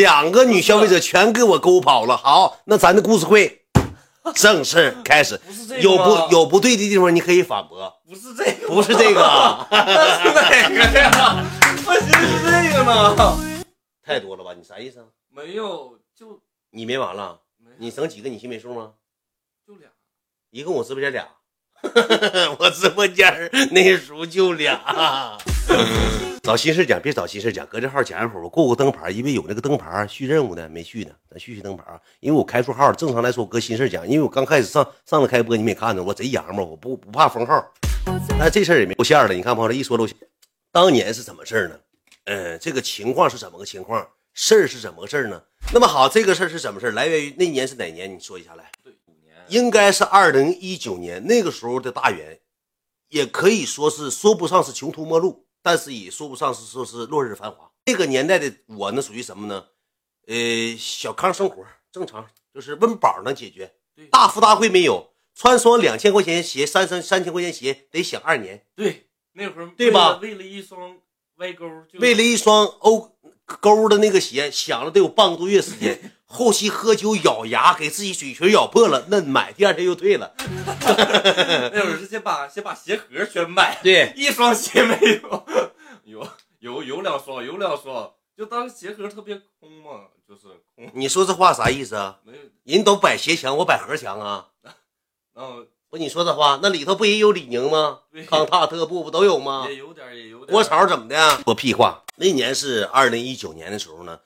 两个女消费者全给我勾跑了。好，那咱的故事会正式开始。不是这个有不有不对的地方，你可以反驳。不是这个，不是这个，那是哪个呀？我寻思是这个呢。太多了吧？你啥意思啊？没有，就你没完了？没你整几个？你心没数吗？就俩。一共我直播间俩，我直播间那时候就俩。找心事讲，别找心事讲，搁这号讲一会儿，我过过灯牌，因为有那个灯牌续任务的没续呢，咱续续灯牌啊。因为我开错号，正常来说我搁心事讲，因为我刚开始上上次开播，你们也看着我贼洋嘛，我不不怕封号，但这事儿也没露馅了。你看朋友这一说露馅，当年是怎么事儿呢？嗯，这个情况是怎么个情况？事儿是怎么个事儿呢？那么好，这个事儿是怎么事儿？来源于那年是哪年？你说一下来。对。应该是二零一九年那个时候的大元，也可以说是说不上是穷途末路，但是也说不上是说是落日繁华。那个年代的我呢，属于什么呢？呃，小康生活正常，就是温饱能解决，大富大贵没有，穿双两千块钱鞋、三三三千块钱鞋得想二年，对，那会儿对吧为了一双歪钩，为了一双欧勾的那个鞋，想了得有半个多月时间。后期喝酒咬牙，给自己嘴唇咬破了，那买第二天又退了。那会儿是先把先把鞋盒全买，对，一双鞋没有，有有有两双，有两双，就当鞋盒特别空嘛，就是空，你说这话啥意思啊？没有，人都摆鞋墙，我摆盒墙啊！然后不，你说这话，那里头不也有李宁吗？康踏、特步不都有吗也？有点也有点儿国潮怎么的？说屁话！那年是二零一九年的时候呢，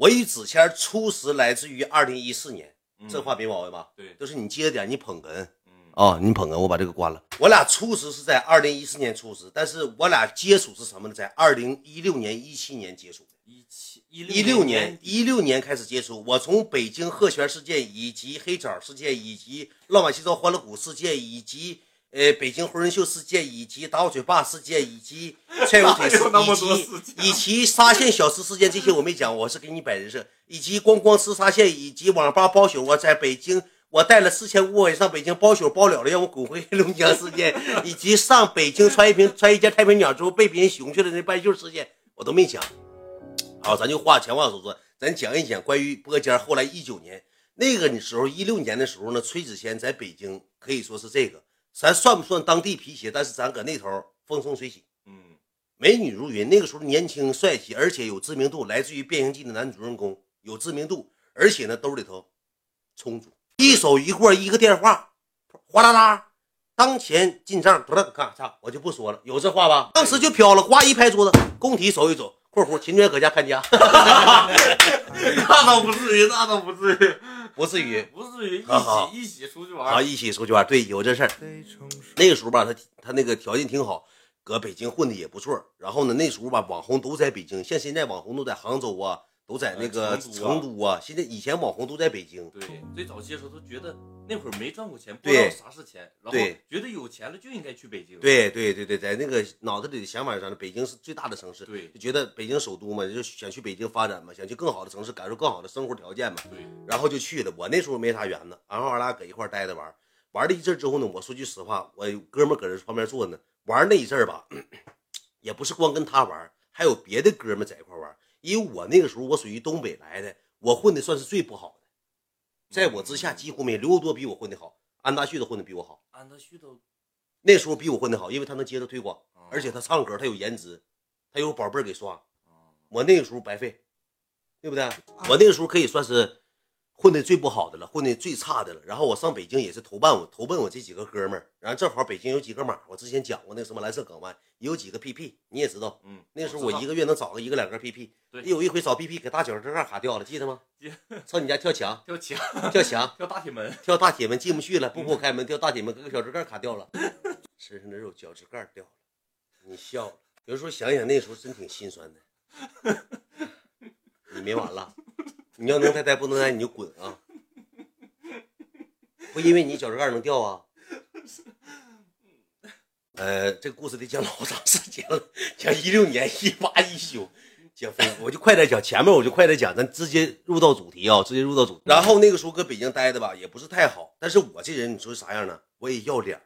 我与子谦初识来自于二零一四年，嗯这话没毛病吧？对，都是你接着点，你捧哏嗯啊、你捧哏，我把这个关了。我俩初识是在二零一四年初识，但是我俩接触是什么呢？在二零一六年、一七年接触的。一七一一六年，一六年开始接触，我从北京鹤泉事件，以及黑枣事件，以及浪漫西装欢乐谷事件，以及呃北京红人秀事件，以及打我嘴巴事件，以及 踹我腿事哪有那么多以及以及沙县小吃事件，这些我没讲，我是给你摆人设，以及光光吃沙县，以及网吧包宿，我在北京。我带了四千五百上北京包宿包了了，让我滚回黑龙江事件，以及上北京穿一瓶穿一件太平鸟之后被别人熊去了那半袖事件，我都没讲。好，咱就话前话后说，咱讲一讲关于播间。后来一九年那个时候，一六年的时候呢，崔子谦在北京可以说是这个，咱算不算当地皮鞋？但是咱搁那头风生水起，嗯，美女如云。那个时候年轻帅气，而且有知名度，来自于《变形记》的男主人公有知名度，而且呢兜里头充足，一手一过一个电话，哗啦啦。当前进账，不是看操，我就不说了，有这话吧？当时就飘了，呱一拍桌子，工体走一走，（括弧秦娟搁家看家）。那倒不至于，那倒不至于，不至于。不至于一起一起出去啊，玩，一起出去玩，对，有这事儿。那个时候吧，他他那个条件挺好，搁北京混的也不错。然后呢，那时候吧，网红都在北京，像现在网红都在杭州啊，都在那个呃成都啊。现在以前网红都在北京，对，最早期的时候都觉得那会儿没赚过钱，不知道啥是钱，然后对觉得有钱了就应该去北京，对对对对，在那个脑子里的想法上，北京是最大的城市，对就觉得北京首都嘛，就想去北京发展嘛，想去更好的城市，感受更好的生活条件嘛。对，然后就去了。我那时候没啥缘子，然后俺俩搁一块儿待着玩儿，玩了一阵之后呢，我说句实话，我哥们儿搁这旁边坐呢，玩那一阵吧，也不是光跟他玩，还有别的哥们儿在一块玩儿。因为我那个时候我属于东北来的，我混的算是最不好的，在我之下几乎没刘多比我混的好，安大旭都混的比我好，安大旭都那时候比我混的好，因为他能接着推广，哦而且他唱歌，他有颜值，他有宝贝儿给刷。哦我那个时候白费，对不对？我那个时候可以算是混的最不好的了，混的最差的了。然后我上北京也是投奔我投奔我这几个哥们儿，然后正好北京有几个马，我之前讲过那什么蓝色港湾，也有几个 PP，你也知道。嗯，那时候我一个月能找个一个两个 PP，对。有一回找 PP 给大脚趾盖卡掉了，记得吗？上你家跳墙，跳墙。跳墙，跳大铁门，跳大铁门进不去了，不给我开门，跳大铁门给个小指盖卡掉了，身上的肉脚趾盖掉了，你笑了。有时候想想那时候真挺心酸的。你没完了，你要能再待不能待你就滚啊！不因为你脚趾盖能掉啊？呃，这个故事得讲老长时间了，讲一六年一八一九，讲飞，我就快点讲前面，我就快点讲，咱直接入到主题啊，直接入到主题。然后那个时候搁北京待的吧，也不是太好，但是我这人你说啥样呢？我也要脸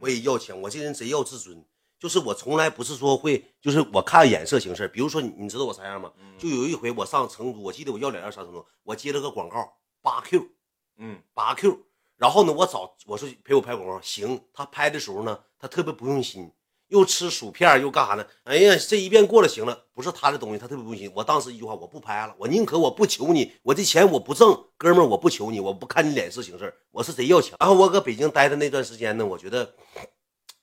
我也要钱，我这人贼要自尊。就是我从来不是说会，就是我看眼色行事。比如说你，你知道我啥样吗？嗯就有一回我上成都，我记得我要两样上成都，我接了个广告八 Q 嗯八 Q，然后呢，我找我说陪我拍广告，行。他拍的时候呢，他特别不用心，又吃薯片又干啥呢？哎呀，这一遍过了行了，不是他的东西，他特别不用心。我当时一句话，我不拍了，我宁可我不求你，我这钱我不挣，哥们儿我不求你，我不看你脸色行事，我是贼要强。然后我搁北京待的那段时间呢，我觉得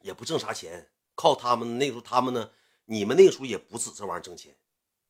也不挣啥钱，靠他们那时候他们呢，你们那个时候也不止这玩意儿挣钱。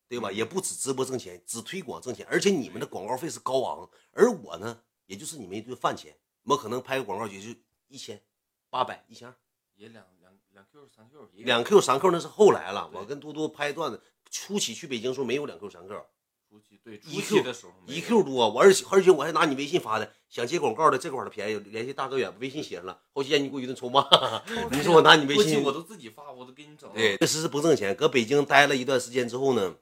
对吧？也不止直播挣钱，只推广挣钱，而且你们的广告费是高昂，而我呢，也就是你们一顿饭钱，我可能拍个广告也就一千、八百、一千二，也两两两 Q 三 Q 两 Q 三 Q 那是后来了。我跟多多拍段子，初期去北京时候没有两 Q 三 Q，初期对初一期的时候没一有 Q 多，我而且而且我还拿你微信发的，想接广告的这块儿的便宜，联系大哥远，微信写上了，后期让你给我一顿臭骂，你说我拿你微信我都自己发，我都给你整。对，确实是不挣钱。搁北京待了一段时间之后呢，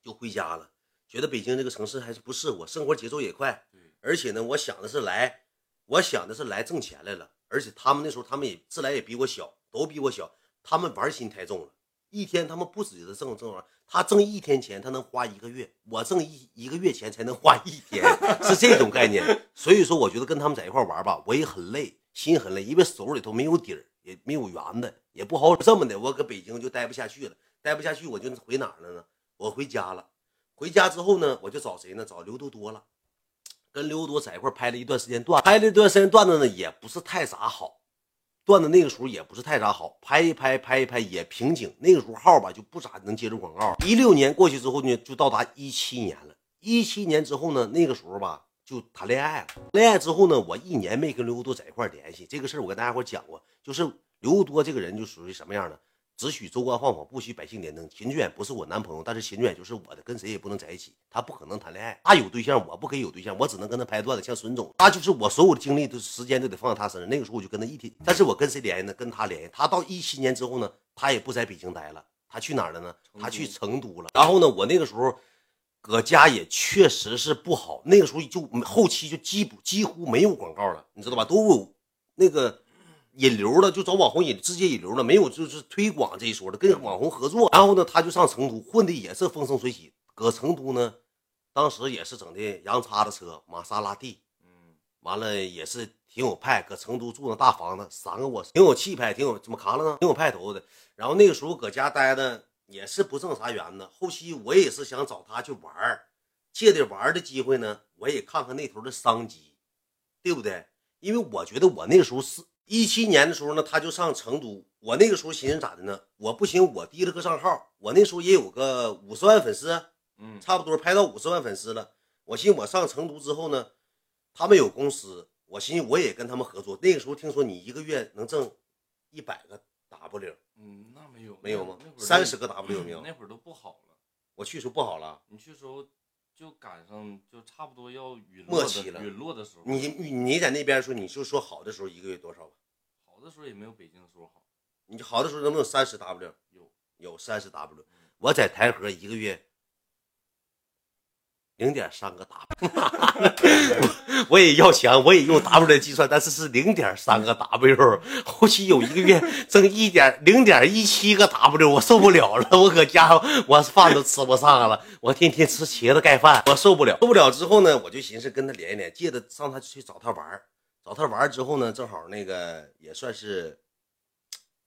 就回家了，觉得北京这个城市还是不适合我，生活节奏也快，对而且呢，我想的是来，我想的是来挣钱来了。而且他们那时候他们也自来也比我小，都比我小，他们玩心太重了。一天他们不止得挣挣完，他挣一天钱他能花一个月，我挣一一个月钱才能花一天，是这种概念。所以说，我觉得跟他们在一块玩吧，我也很累，心很累，因为手里头没有底儿，也没有圆的，也不好这么的。我搁北京就待不下去了，待不下去我就回哪了呢？我回家了。回家之后呢，我就找谁呢？找刘多多了。跟刘多在一块拍了一段时间段，拍了一段时间段子呢，也不是太咋好。段子那个时候也不是太咋好，拍一拍拍一拍也瓶颈。那个时候号吧就不咋能接着广告。一六年过去之后呢，就到达一七年了。一七年之后呢，那个时候吧就谈恋爱了。恋爱之后呢，我一年没跟刘多在一块联系。这个事儿我跟大家伙讲过，就是刘多这个人就属于什么样的？只许州官放火，不许百姓点灯。秦俊远不是我男朋友，但是秦俊远就是我的，跟谁也不能在一起。他不可能谈恋爱，他有对象，我不可以有对象，我只能跟他拍段子。像孙总，他就是我所有的精力都时间都得放在他身上。那个时候我就跟他一天，但是我跟谁联系呢？跟他联系。他到一七年之后呢，他也不在北京待了，他去哪儿了呢？他去成都了。然后呢，我那个时候搁家也确实是不好，那个时候就后期就几几乎没有广告了，你知道吧？都有那个引流了，就找网红引直接引流了，没有就是推广这一说的，跟网红合作。然后呢，他就上成都混的也是风生水起，搁成都呢，当时也是整的洋叉的车，玛莎拉蒂，嗯，完了也是挺有派，搁成都住那大房子，三个卧室，挺有气派，挺有怎么扛了呢？挺有派头的。然后那个时候搁家待的也是不挣啥元子，后期我也是想找他去玩儿，借着玩儿的机会呢，我也看看那头的商机，对不对？因为我觉得我那个时候是一七年的时候呢，他就上成都，我那个时候寻思咋的呢？我不行，我提了个账号，我那时候也有个五十万粉丝，嗯，差不多拍到五十万粉丝了。我寻思我上成都之后呢，他们有公司，我寻思我也跟他们合作。那个时候听说你一个月能挣一百个 W，嗯，那没有没有吗那会儿30个 W 没有那会儿都不好了，我去时候不好了。你去时候就赶上就差不多要陨落的末期了陨落的时候。你你你在那边说，你就说好的时候一个月多少吧？好的时候也没有北京的时候好，你好的时候能不能三十 W？有有三十 W。我在台河一个月零点三个 W，我也要钱，我也用 W 来计算，但是是零点三个 W。后期有一个月挣一点零点一七个 W，我受不了了，我搁家我饭都吃不上了，我天天吃茄子盖饭，我受不了。受不了之后呢，我就寻思跟他连一连，借着上他去找他玩找他玩之后呢，正好那个也算是，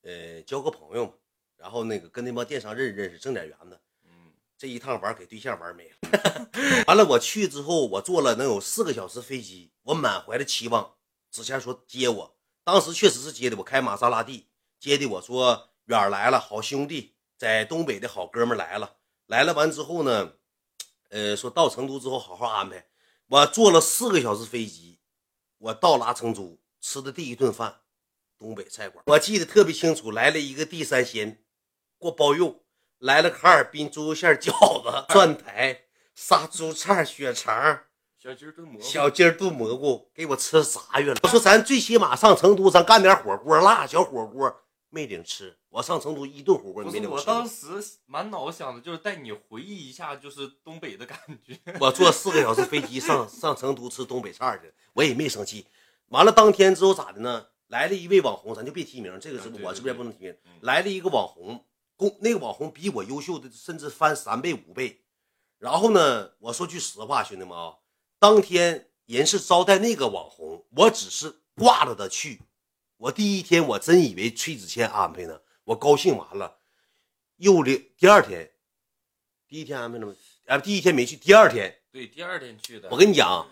呃，交个朋友嘛。然后那个跟那帮电商认识认识，挣点元子。这一趟玩给对象玩没了。完了，我去之后，我坐了能有四个小时飞机，我满怀的期望。之前说接我，当时确实是接的，我开玛莎拉蒂接的。我说远来了，好兄弟，在东北的好哥们来了。来了完之后呢，呃，说到成都之后好好安排。我坐了四个小时飞机，我到达成都吃的第一顿饭，东北菜馆，我记得特别清楚，来了一个地三鲜。锅包肉，来了个哈尔滨猪肉馅饺子、蒜苔、杀猪菜、血肠、小鸡儿炖蘑菇，小鸡儿炖蘑菇，给我吃傻远了。我说咱最起码上成都，咱干点火锅，辣小火锅，没领吃。我上成都一顿火锅没领吃。我当时满脑子想的就是带你回忆一下，就是东北的感觉。我坐四个小时飞机上 上成都吃东北菜去，我也没生气。完了当天之后咋的呢？来了一位网红，咱就别提名，这个直播啊对对我直播间不能提名嗯。来了一个网红，公那个网红比我优秀的甚至翻三倍五倍。然后呢，我说句实话，兄弟们啊，当天人是招待那个网红，我只是挂着的去。我第一天我真以为崔子谦安排呢，我高兴完了，又领第二天，第一天安排了吗？啊，第一天没去，第二天对，第二天去的。我跟你讲，